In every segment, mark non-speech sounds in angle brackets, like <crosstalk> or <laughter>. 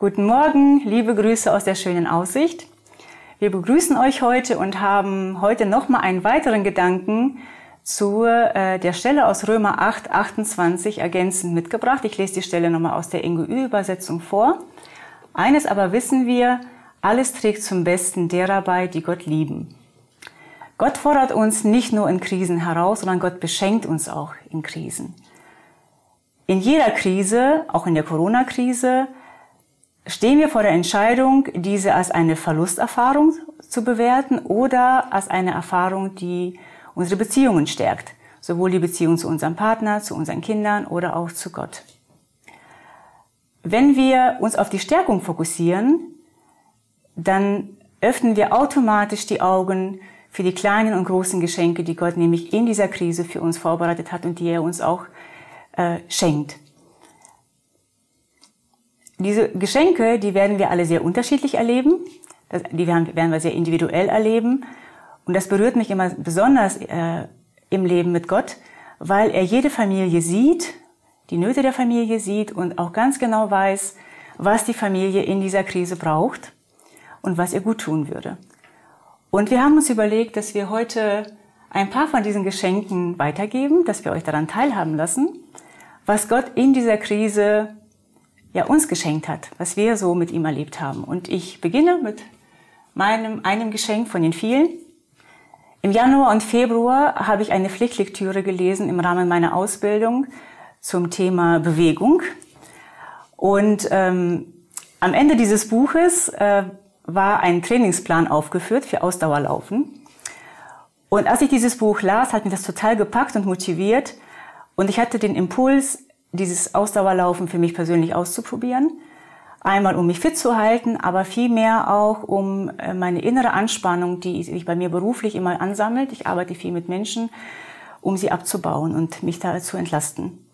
Guten Morgen, liebe Grüße aus der schönen Aussicht. Wir begrüßen euch heute und haben heute nochmal einen weiteren Gedanken zu äh, der Stelle aus Römer 8, 28 ergänzend mitgebracht. Ich lese die Stelle nochmal aus der NGÜ-Übersetzung vor. Eines aber wissen wir, alles trägt zum Besten derer bei, die Gott lieben. Gott fordert uns nicht nur in Krisen heraus, sondern Gott beschenkt uns auch in Krisen. In jeder Krise, auch in der Corona-Krise, stehen wir vor der Entscheidung, diese als eine Verlusterfahrung zu bewerten oder als eine Erfahrung, die unsere Beziehungen stärkt. Sowohl die Beziehung zu unserem Partner, zu unseren Kindern oder auch zu Gott. Wenn wir uns auf die Stärkung fokussieren, dann öffnen wir automatisch die Augen für die kleinen und großen Geschenke, die Gott nämlich in dieser Krise für uns vorbereitet hat und die er uns auch äh, schenkt. Diese Geschenke, die werden wir alle sehr unterschiedlich erleben. Das, die werden, werden wir sehr individuell erleben. Und das berührt mich immer besonders äh, im Leben mit Gott, weil er jede Familie sieht, die Nöte der Familie sieht und auch ganz genau weiß, was die Familie in dieser Krise braucht und was ihr gut tun würde. Und wir haben uns überlegt, dass wir heute ein paar von diesen Geschenken weitergeben, dass wir euch daran teilhaben lassen, was Gott in dieser Krise ja uns geschenkt hat, was wir so mit ihm erlebt haben. Und ich beginne mit meinem einem Geschenk von den vielen. Im Januar und Februar habe ich eine Pflichtlektüre gelesen im Rahmen meiner Ausbildung zum Thema Bewegung. Und ähm, am Ende dieses Buches äh, war ein Trainingsplan aufgeführt für Ausdauerlaufen. Und als ich dieses Buch las, hat mich das total gepackt und motiviert. Und ich hatte den Impuls, dieses Ausdauerlaufen für mich persönlich auszuprobieren. Einmal, um mich fit zu halten, aber vielmehr auch, um äh, meine innere Anspannung, die sich bei mir beruflich immer ansammelt, ich arbeite viel mit Menschen, um sie abzubauen und mich da zu entlasten.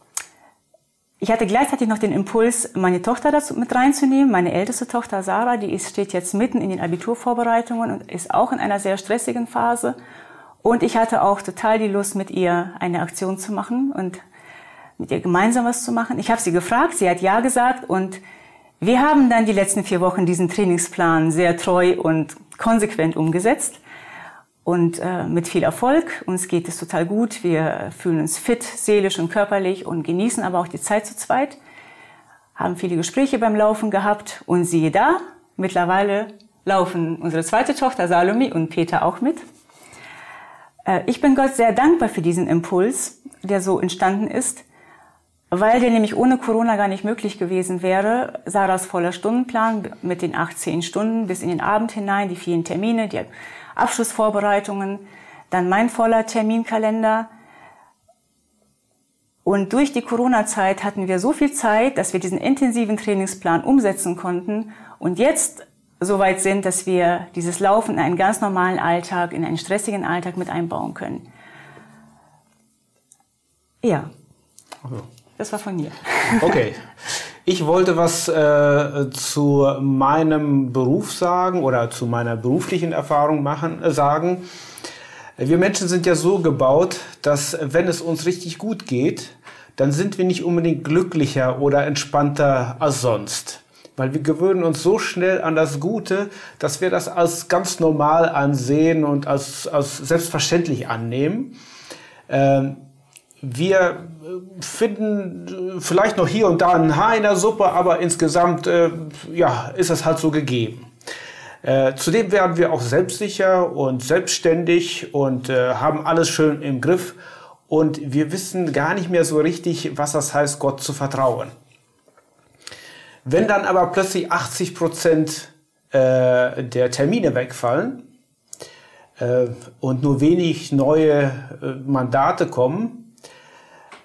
Ich hatte gleichzeitig noch den Impuls, meine Tochter dazu mit reinzunehmen, meine älteste Tochter Sarah, die ist, steht jetzt mitten in den Abiturvorbereitungen und ist auch in einer sehr stressigen Phase. Und ich hatte auch total die Lust, mit ihr eine Aktion zu machen und mit ihr gemeinsam was zu machen. Ich habe sie gefragt, sie hat ja gesagt und wir haben dann die letzten vier Wochen diesen Trainingsplan sehr treu und konsequent umgesetzt und äh, mit viel Erfolg. Uns geht es total gut. Wir fühlen uns fit, seelisch und körperlich und genießen aber auch die Zeit zu zweit. Haben viele Gespräche beim Laufen gehabt und siehe da, mittlerweile laufen unsere zweite Tochter Salome und Peter auch mit. Äh, ich bin Gott sehr dankbar für diesen Impuls, der so entstanden ist weil der nämlich ohne Corona gar nicht möglich gewesen wäre. Sarahs voller Stundenplan mit den 18 Stunden bis in den Abend hinein, die vielen Termine, die Abschlussvorbereitungen, dann mein voller Terminkalender. Und durch die Corona-Zeit hatten wir so viel Zeit, dass wir diesen intensiven Trainingsplan umsetzen konnten und jetzt so weit sind, dass wir dieses Laufen in einen ganz normalen Alltag, in einen stressigen Alltag mit einbauen können. Ja. Also. Das war von mir. Okay. Ich wollte was äh, zu meinem Beruf sagen oder zu meiner beruflichen Erfahrung machen, äh, sagen. Wir Menschen sind ja so gebaut, dass wenn es uns richtig gut geht, dann sind wir nicht unbedingt glücklicher oder entspannter als sonst. Weil wir gewöhnen uns so schnell an das Gute, dass wir das als ganz normal ansehen und als, als selbstverständlich annehmen. Ähm, wir finden vielleicht noch hier und da ein Haar in der Suppe, aber insgesamt äh, ja, ist es halt so gegeben. Äh, zudem werden wir auch selbstsicher und selbstständig und äh, haben alles schön im Griff und wir wissen gar nicht mehr so richtig, was das heißt, Gott zu vertrauen. Wenn dann aber plötzlich 80 Prozent äh, der Termine wegfallen äh, und nur wenig neue äh, Mandate kommen, äh,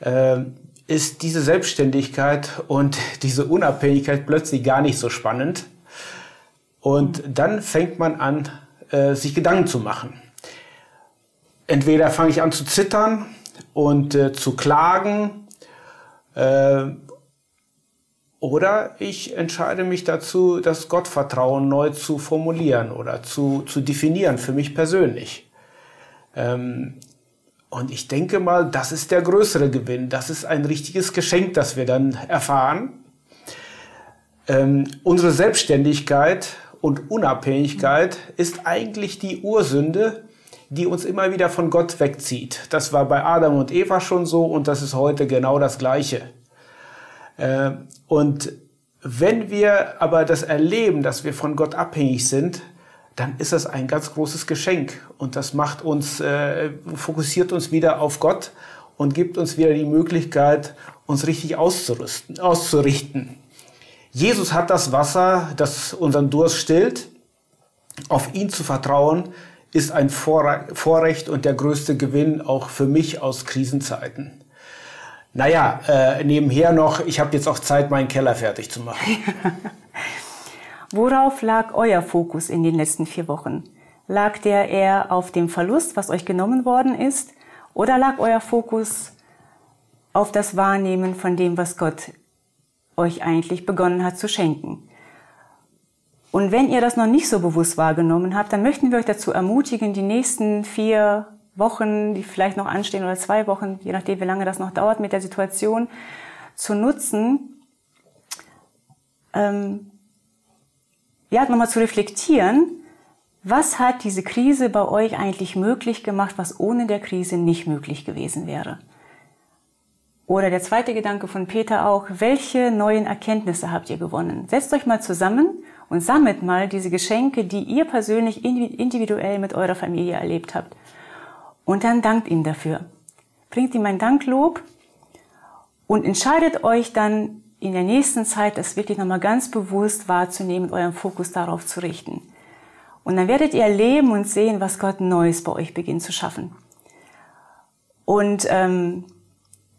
ist diese Selbstständigkeit und diese Unabhängigkeit plötzlich gar nicht so spannend. Und dann fängt man an, äh, sich Gedanken zu machen. Entweder fange ich an zu zittern und äh, zu klagen, äh, oder ich entscheide mich dazu, das Gottvertrauen neu zu formulieren oder zu, zu definieren für mich persönlich. Ähm, und ich denke mal, das ist der größere Gewinn. Das ist ein richtiges Geschenk, das wir dann erfahren. Ähm, unsere Selbstständigkeit und Unabhängigkeit ist eigentlich die Ursünde, die uns immer wieder von Gott wegzieht. Das war bei Adam und Eva schon so und das ist heute genau das Gleiche. Äh, und wenn wir aber das erleben, dass wir von Gott abhängig sind, dann ist das ein ganz großes Geschenk und das macht uns, äh, fokussiert uns wieder auf Gott und gibt uns wieder die Möglichkeit, uns richtig auszurüsten, auszurichten. Jesus hat das Wasser, das unseren Durst stillt. Auf ihn zu vertrauen, ist ein Vorrecht und der größte Gewinn auch für mich aus Krisenzeiten. Naja, äh, nebenher noch, ich habe jetzt auch Zeit, meinen Keller fertig zu machen. <laughs> Worauf lag euer Fokus in den letzten vier Wochen? Lag der eher auf dem Verlust, was euch genommen worden ist? Oder lag euer Fokus auf das Wahrnehmen von dem, was Gott euch eigentlich begonnen hat zu schenken? Und wenn ihr das noch nicht so bewusst wahrgenommen habt, dann möchten wir euch dazu ermutigen, die nächsten vier Wochen, die vielleicht noch anstehen oder zwei Wochen, je nachdem, wie lange das noch dauert mit der Situation, zu nutzen, ähm, ja, nochmal zu reflektieren, was hat diese Krise bei euch eigentlich möglich gemacht, was ohne der Krise nicht möglich gewesen wäre? Oder der zweite Gedanke von Peter auch, welche neuen Erkenntnisse habt ihr gewonnen? Setzt euch mal zusammen und sammelt mal diese Geschenke, die ihr persönlich individuell mit eurer Familie erlebt habt. Und dann dankt ihm dafür. Bringt ihm ein Danklob und entscheidet euch dann in der nächsten Zeit, das wirklich nochmal ganz bewusst wahrzunehmen, euren Fokus darauf zu richten. Und dann werdet ihr erleben und sehen, was Gott Neues bei euch beginnt zu schaffen. Und ähm,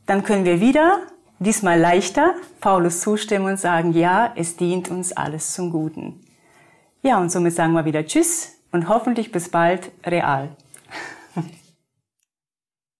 dann können wir wieder, diesmal leichter, Paulus zustimmen und sagen, ja, es dient uns alles zum Guten. Ja, und somit sagen wir wieder Tschüss und hoffentlich bis bald real.